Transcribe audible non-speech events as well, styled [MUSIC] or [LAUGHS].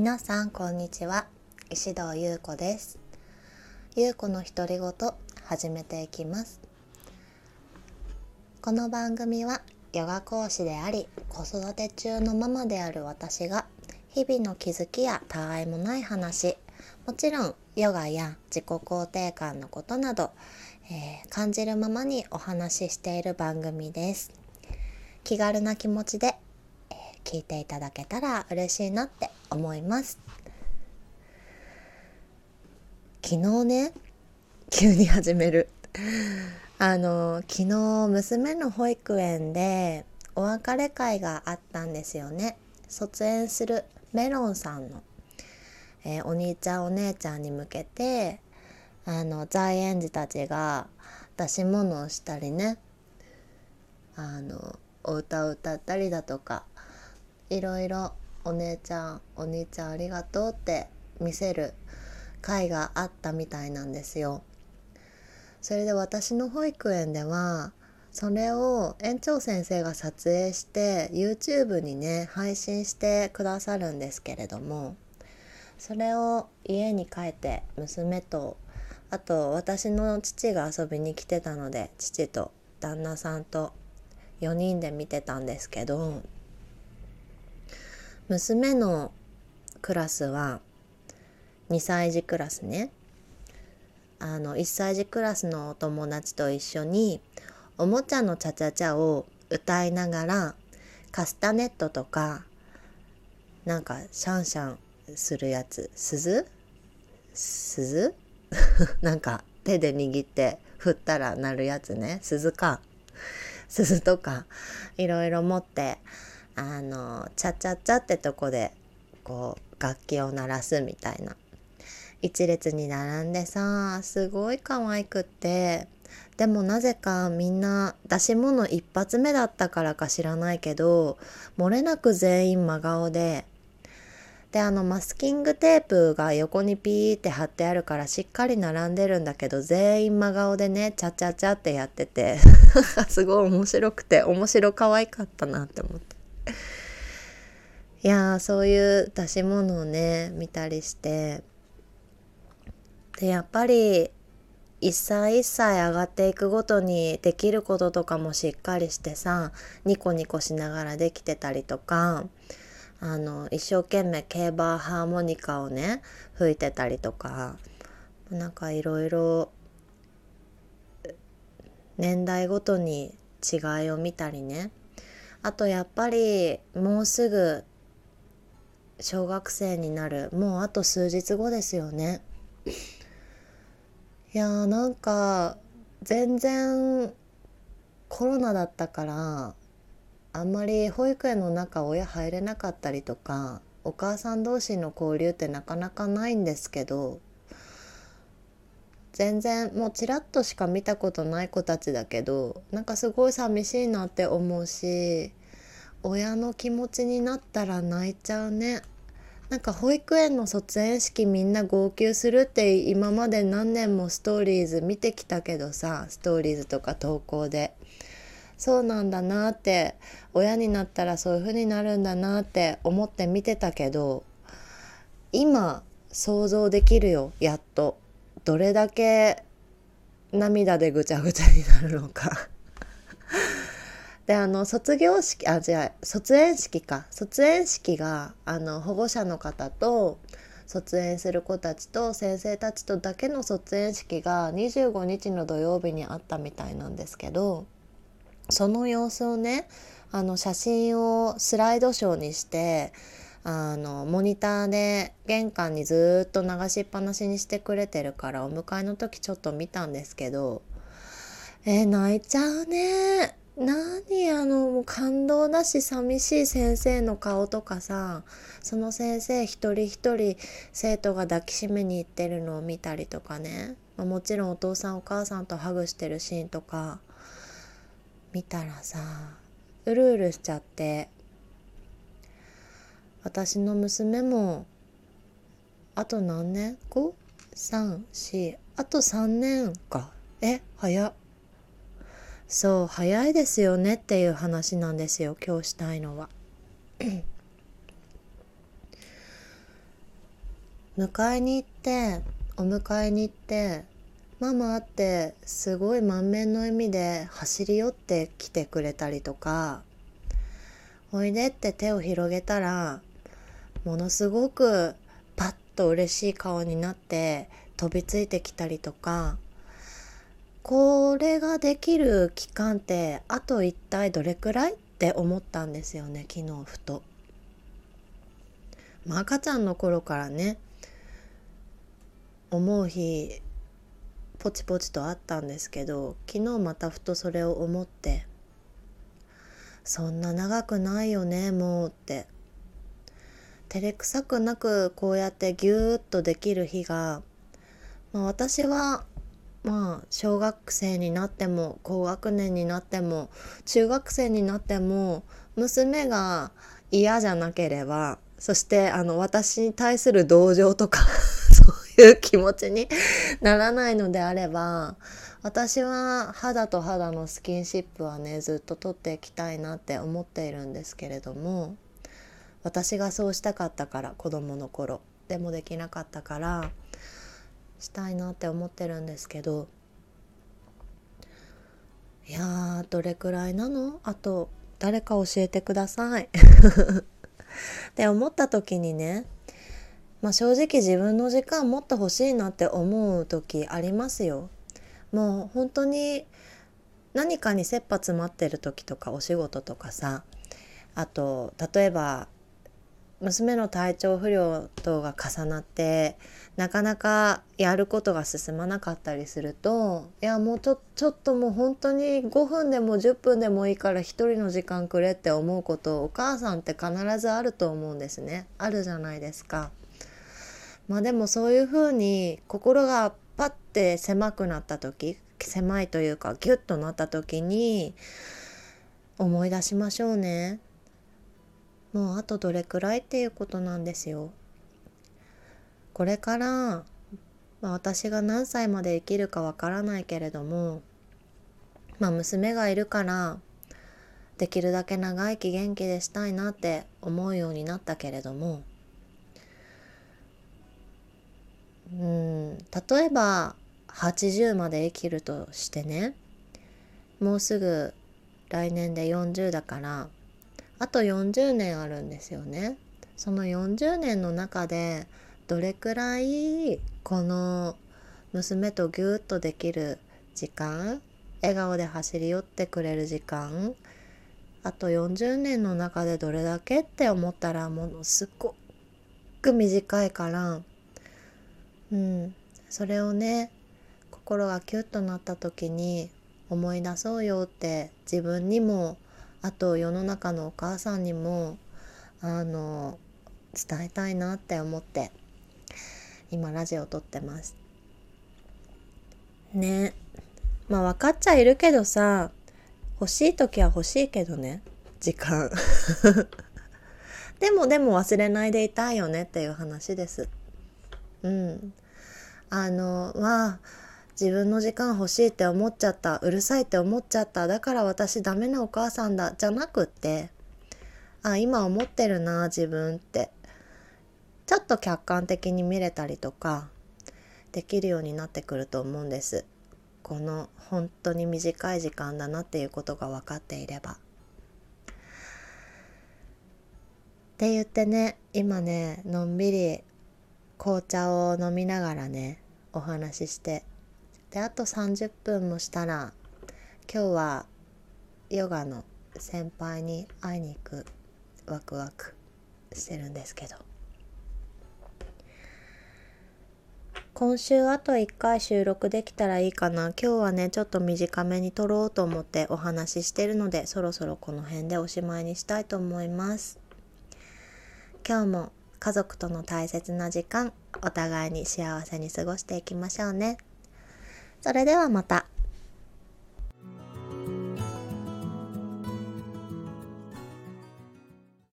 皆さんこんにちは。石堂優子です。優子の独り言始めていきます。この番組はヨガ講師であり子育て中のママである私が日々の気づきやたわいもない話もちろんヨガや自己肯定感のことなど、えー、感じるままにお話ししている番組です。気軽な気持ちで聞いていただけたら嬉しいなって思います。昨日ね [LAUGHS] 急に始める。[LAUGHS] あの昨日娘の保育園でお別れ会があったんですよね。卒園するメロンさんの、えー、お兄ちゃんお姉ちゃんに向けてあの在園児たちが出し物をしたりね。あのお歌を歌ったりだとかいろいろお姉ちゃんお兄ちゃんありがとうって見せる会があったみたいなんですよ。それで私の保育園ではそれを園長先生が撮影して YouTube にね配信してくださるんですけれどもそれを家に帰って娘とあと私の父が遊びに来てたので父と旦那さんと4人で見てたんですけど娘のクラスは2歳児クラスね。あの1歳児クラスのお友達と一緒におもちゃのチャチャチャを歌いながらカスタネットとかなんかシャンシャンするやつ。鈴？鈴？[LAUGHS] なんか手で握って振ったら鳴るやつね。鈴か。鈴とかいろいろ持ってあのチャチャチャってとこでこう楽器を鳴らすみたいな。一列に並んでさすごい可愛くって。でもなぜかみんな出し物一発目だったからか知らないけど漏れなく全員真顔で。であのマスキングテープが横にピーって貼ってあるからしっかり並んでるんだけど全員真顔でねチャチャチャってやってて。[LAUGHS] すごい面白くて面白可愛かったなって思って。いやそういう出し物をね見たりして。でやっぱり一歳一歳上がっていくごとにできることとかもしっかりしてさニコニコしながらできてたりとかあの一生懸命競馬ハーモニカをね吹いてたりとかなんかいろいろ年代ごとに違いを見たりねあとやっぱりもうすぐ小学生になるもうあと数日後ですよね。いやーなんか全然コロナだったからあんまり保育園の中親入れなかったりとかお母さん同士の交流ってなかなかないんですけど全然もうちらっとしか見たことない子たちだけどなんかすごい寂しいなって思うし親の気持ちになったら泣いちゃうね。なんか保育園の卒園式みんな号泣するって今まで何年もストーリーズ見てきたけどさストーリーズとか投稿で。そうなんだなって親になったらそういう風になるんだなって思って見てたけど今想像できるよやっと。どれだけ涙でぐちゃぐちゃになるのか。[LAUGHS] であの卒業式あ違う卒園式か。卒園式があの保護者の方と卒園する子たちと先生たちとだけの卒園式が25日の土曜日にあったみたいなんですけどその様子をねあの写真をスライドショーにしてあのモニターで玄関にずっと流しっぱなしにしてくれてるからお迎えの時ちょっと見たんですけどえー、泣いちゃうね。何あのもう感動だし寂しい先生の顔とかさその先生一人一人生徒が抱きしめに行ってるのを見たりとかね、まあ、もちろんお父さんお母さんとハグしてるシーンとか見たらさうるうるしちゃって私の娘もあと何年 ?5?34 あと3年かえ早っそう早いですよねっていう話なんですよ今日したいのは。[COUGHS] 迎えに行ってお迎えに行ってママってすごい満面の笑みで走り寄ってきてくれたりとかおいでって手を広げたらものすごくパッと嬉しい顔になって飛びついてきたりとかこれができる期間ってあと一体どれくらいって思ったんですよね昨日ふと。まあ、赤ちゃんの頃からね思う日ポチポチとあったんですけど昨日またふとそれを思ってそんな長くないよねもうって照れくさくなくこうやってギューッとできる日が、まあ、私はまあ小学生になっても高学年になっても中学生になっても娘が嫌じゃなければそしてあの私に対する同情とか [LAUGHS] そういう気持ちにならないのであれば私は肌と肌のスキンシップはねずっと取っていきたいなって思っているんですけれども私がそうしたかったから子供の頃。でもできなかったからしたいなって思ってるんですけど。いやどれくらいなの？あと誰か教えてください。[LAUGHS] って思った時にねまあ正直自分の時間もっと欲しいなって思う時ありますよ。もう本当に何かに切羽詰まってる時とかお仕事とかさ。あと例えば娘の体調不良等が重なってなかなかやることが進まなかったりするといやもうちょちょっともう本当に5分でも10分でもいいから一人の時間くれって思うことお母さんって必ずあると思うんですねあるじゃないですか。まあでもそういうふうに心がパッて狭くなった時狭いというかギュッとなった時に思い出しましょうね。もうあとどれくらいっていうことなんですよ。これから、まあ、私が何歳まで生きるかわからないけれども、まあ、娘がいるからできるだけ長生き元気でしたいなって思うようになったけれどもうん例えば80まで生きるとしてねもうすぐ来年で40だからあと40年あるんですよね。その40年の中でどれくらいこの娘とギュッとできる時間笑顔で走り寄ってくれる時間あと40年の中でどれだけって思ったらものすごく短いからうんそれをね心がキュッとなった時に思い出そうよって自分にもあと世の中のお母さんにもあの伝えたいなって思って今ラジオ撮ってます。ね。まあ分かっちゃいるけどさ欲しい時は欲しいけどね。時間。[LAUGHS] でもでも忘れないでいたいよねっていう話です。うん。あのはあ自分の時間欲しいって思っちゃったうるさいって思っちゃっただから私ダメなお母さんだじゃなくってあ今思ってるな自分ってちょっと客観的に見れたりとかできるようになってくると思うんですこの本当に短い時間だなっていうことが分かっていれば。って言ってね今ねのんびり紅茶を飲みながらねお話ししてであと30分もしたら今日はヨガの先輩に会いに行くワクワクしてるんですけど。今週あと1回収録できたらいいかな。今日はねちょっと短めに撮ろうと思ってお話ししてるのでそろそろこの辺でおしまいにしたいと思います。今日も家族との大切な時間お互いに幸せに過ごしていきましょうね。それではまた。